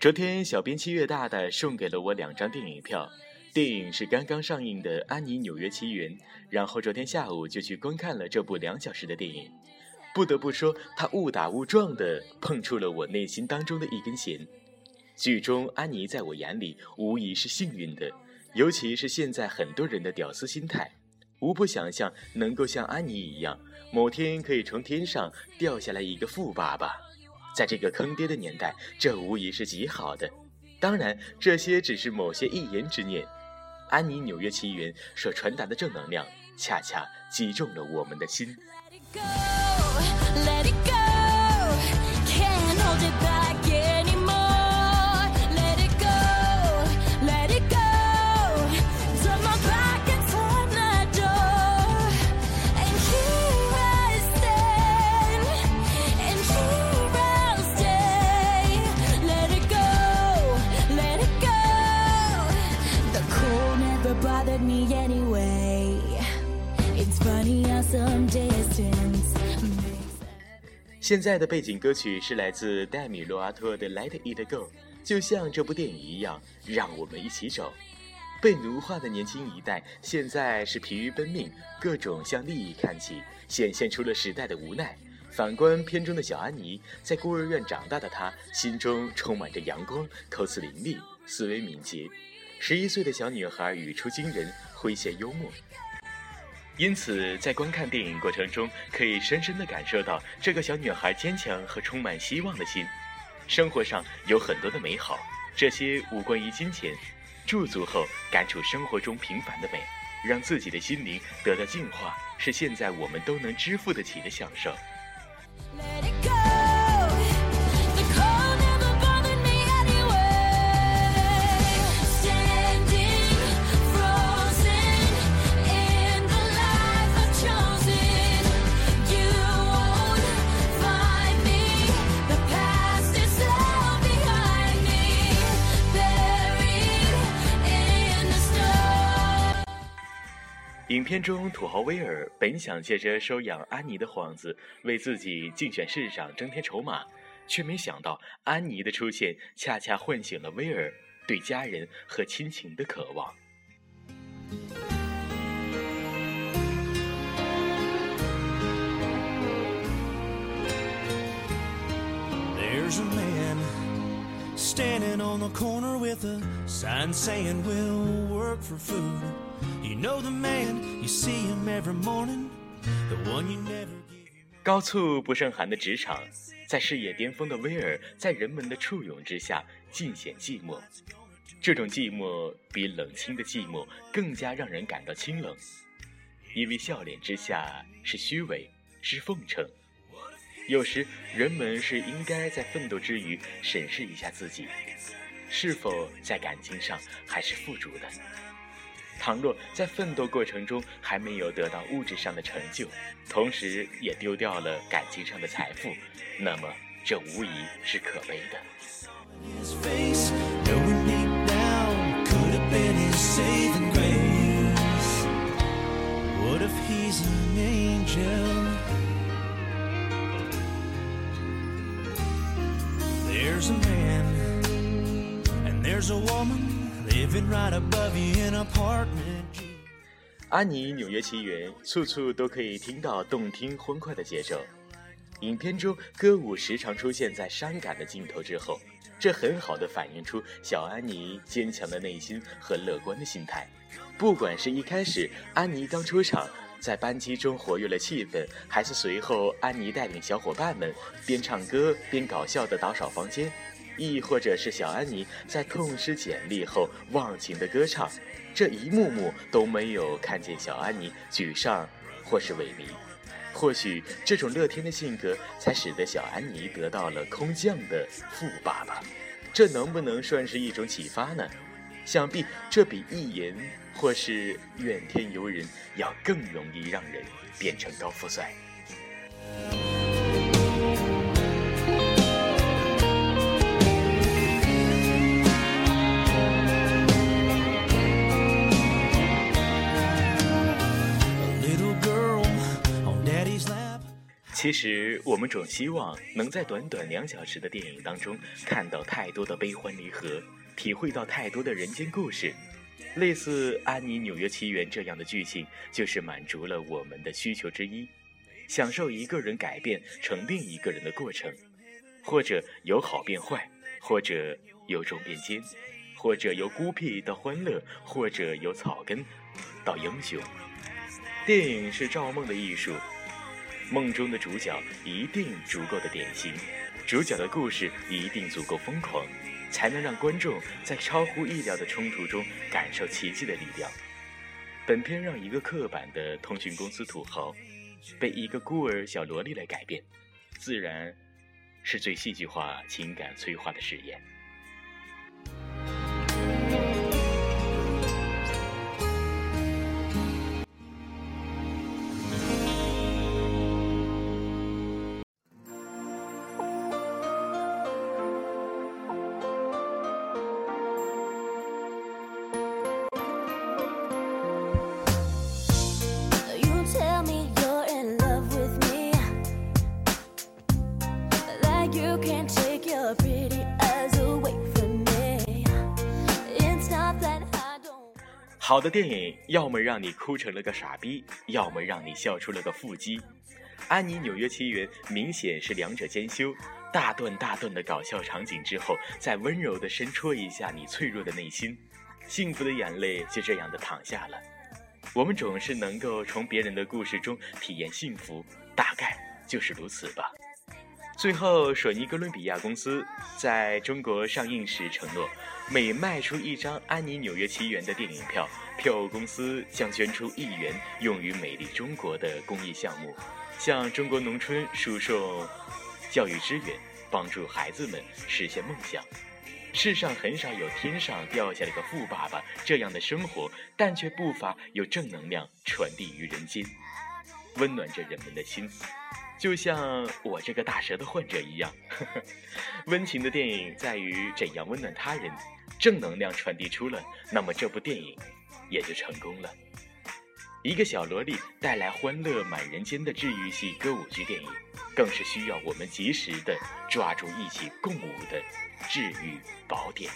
昨天，小编七月大大送给了我两张电影票，电影是刚刚上映的《安妮纽约奇缘》，然后昨天下午就去观看了这部两小时的电影。不得不说，他误打误撞地碰触了我内心当中的一根弦。剧中安妮在我眼里无疑是幸运的，尤其是现在很多人的屌丝心态，无不想象能够像安妮一样，某天可以从天上掉下来一个富爸爸。在这个坑爹的年代，这无疑是极好的。当然，这些只是某些一言之念。安妮纽约奇缘所传达的正能量，恰恰击中了我们的心。现在的背景歌曲是来自戴米·洛阿托的《Let It Go》，就像这部电影一样，让我们一起走。被奴化的年轻一代现在是疲于奔命，各种向利益看齐，显现出了时代的无奈。反观片中的小安妮，在孤儿院长大的她，心中充满着阳光，口齿伶俐，思维敏捷。十一岁的小女孩语出惊人，诙谐幽默。因此，在观看电影过程中，可以深深地感受到这个小女孩坚强和充满希望的心。生活上有很多的美好，这些无关于金钱。驻足后，感触生活中平凡的美，让自己的心灵得到净化，是现在我们都能支付得起的享受。片中，土豪威尔本想借着收养安妮的幌子，为自己竞选市长增添筹码，却没想到安妮的出现恰恰唤醒了威尔对家人和亲情的渴望。There's a man standing on the corner 高处不胜寒的职场，在事业巅峰的威尔，在人们的簇拥之下，尽显寂寞。这种寂寞比冷清的寂寞更加让人感到清冷，因为笑脸之下是虚伪，是奉承。有时，人们是应该在奋斗之余审视一下自己，是否在感情上还是富足的。倘若在奋斗过程中还没有得到物质上的成就，同时也丢掉了感情上的财富，那么这无疑是可悲的。安妮纽约奇缘，处处都可以听到动听欢快的节奏。影片中歌舞时常出现在伤感的镜头之后，这很好的反映出小安妮坚强的内心和乐观的心态。不管是一开始安妮刚出场，在班级中活跃了气氛，还是随后安妮带领小伙伴们边唱歌边搞笑的打扫房间。亦或者是小安妮在痛失简历后忘情的歌唱，这一幕幕都没有看见小安妮沮丧或是萎靡。或许这种乐天的性格，才使得小安妮得到了空降的富爸爸。这能不能算是一种启发呢？想必这比意淫或是怨天尤人要更容易让人变成高富帅。其实，我们总希望能在短短两小时的电影当中看到太多的悲欢离合，体会到太多的人间故事。类似《安妮纽约奇缘》这样的剧情，就是满足了我们的需求之一。享受一个人改变成另一个人的过程，或者由好变坏，或者由忠变奸，或者由孤僻到欢乐，或者由草根到英雄。电影是造梦的艺术。梦中的主角一定足够的典型，主角的故事一定足够疯狂，才能让观众在超乎意料的冲突中感受奇迹的力量。本片让一个刻板的通讯公司土豪，被一个孤儿小萝莉来改变，自然是最戏剧化情感催化的实验。好的电影，要么让你哭成了个傻逼，要么让你笑出了个腹肌。《安妮纽约奇缘》明显是两者兼修，大段大段的搞笑场景之后，再温柔的伸戳一下你脆弱的内心，幸福的眼泪就这样的淌下了。我们总是能够从别人的故事中体验幸福，大概就是如此吧。最后，索尼哥伦比亚公司在中国上映时承诺，每卖出一张《安妮纽约奇缘》的电影票，票务公司将捐出一元用于美丽中国的公益项目，向中国农村输送教育资源，帮助孩子们实现梦想。世上很少有天上掉下来个富爸爸这样的生活，但却不乏有正能量传递于人间，温暖着人们的心。就像我这个大舌头患者一样，温情的电影在于怎样温暖他人，正能量传递出了，那么这部电影也就成功了。一个小萝莉带来欢乐满人间的治愈系歌舞剧电影，更是需要我们及时的抓住一起共舞的治愈宝典。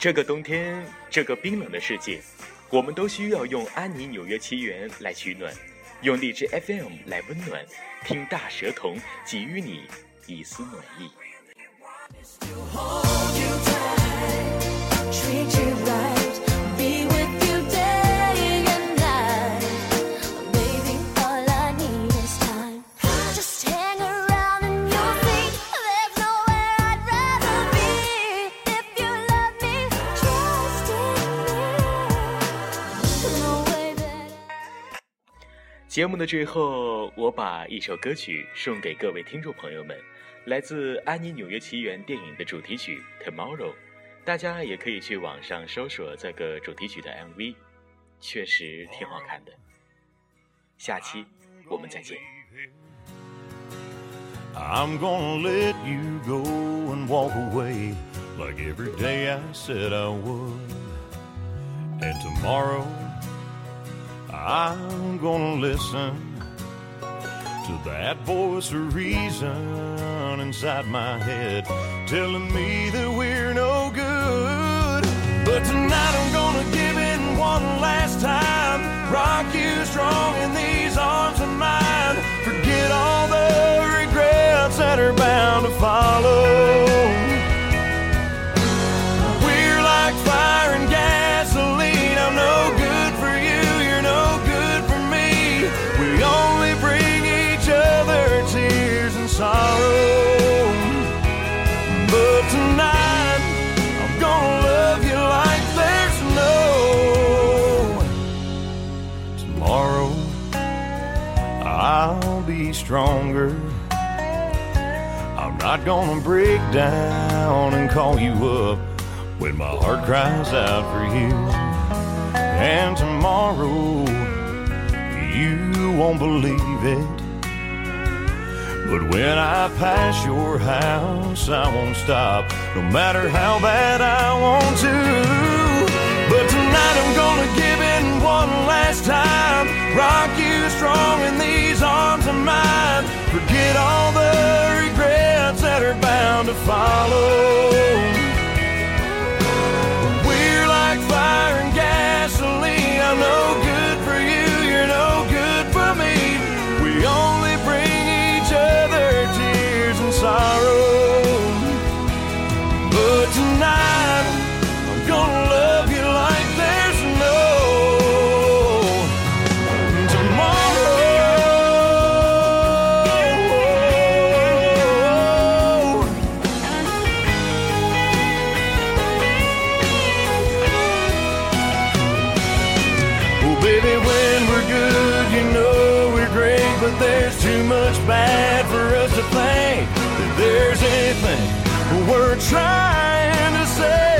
这个冬天，这个冰冷的世界，我们都需要用《安妮纽约奇缘》来取暖，用荔枝 FM 来温暖，听大蛇童给予你一丝暖意。节目的最后，我把一首歌曲送给各位听众朋友们，来自《安妮纽约奇缘》电影的主题曲《Tomorrow》，大家也可以去网上搜索这个主题曲的 MV，确实挺好看的。下期我们再见。I'm gonna listen to that voice of reason inside my head telling me that we're no good. But tonight I'm gonna give in one last time, rock you strong in these arms of mine. Forget all the regrets that are bound to follow. Not gonna break down and call you up when my heart cries out for you. And tomorrow, you won't believe it. But when I pass your house, I won't stop, no matter how bad I want to. But tonight I'm gonna give in one last time, rock you strong in these arms of mine. Forget all the bound to follow. We're like fire and gasoline. I'm no good for you, you're no good for me. We only bring each other tears and sorrow. But tonight, too much bad for us to think that there's anything we're trying to save.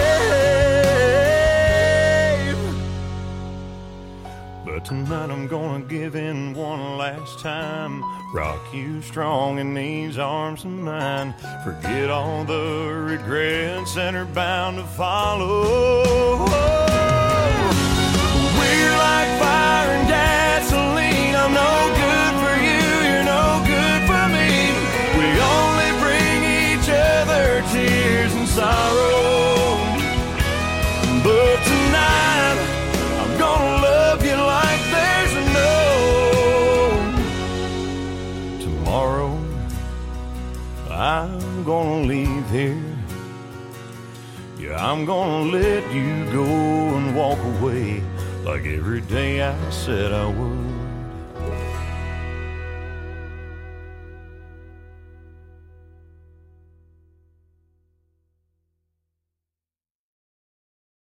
But tonight I'm gonna give in one last time. Rock you strong in these arms of mine. Forget all the regrets that are bound to follow. Tomorrow. I'm gonna leave here. Yeah, I'm gonna let you go and walk away like every day I said I would.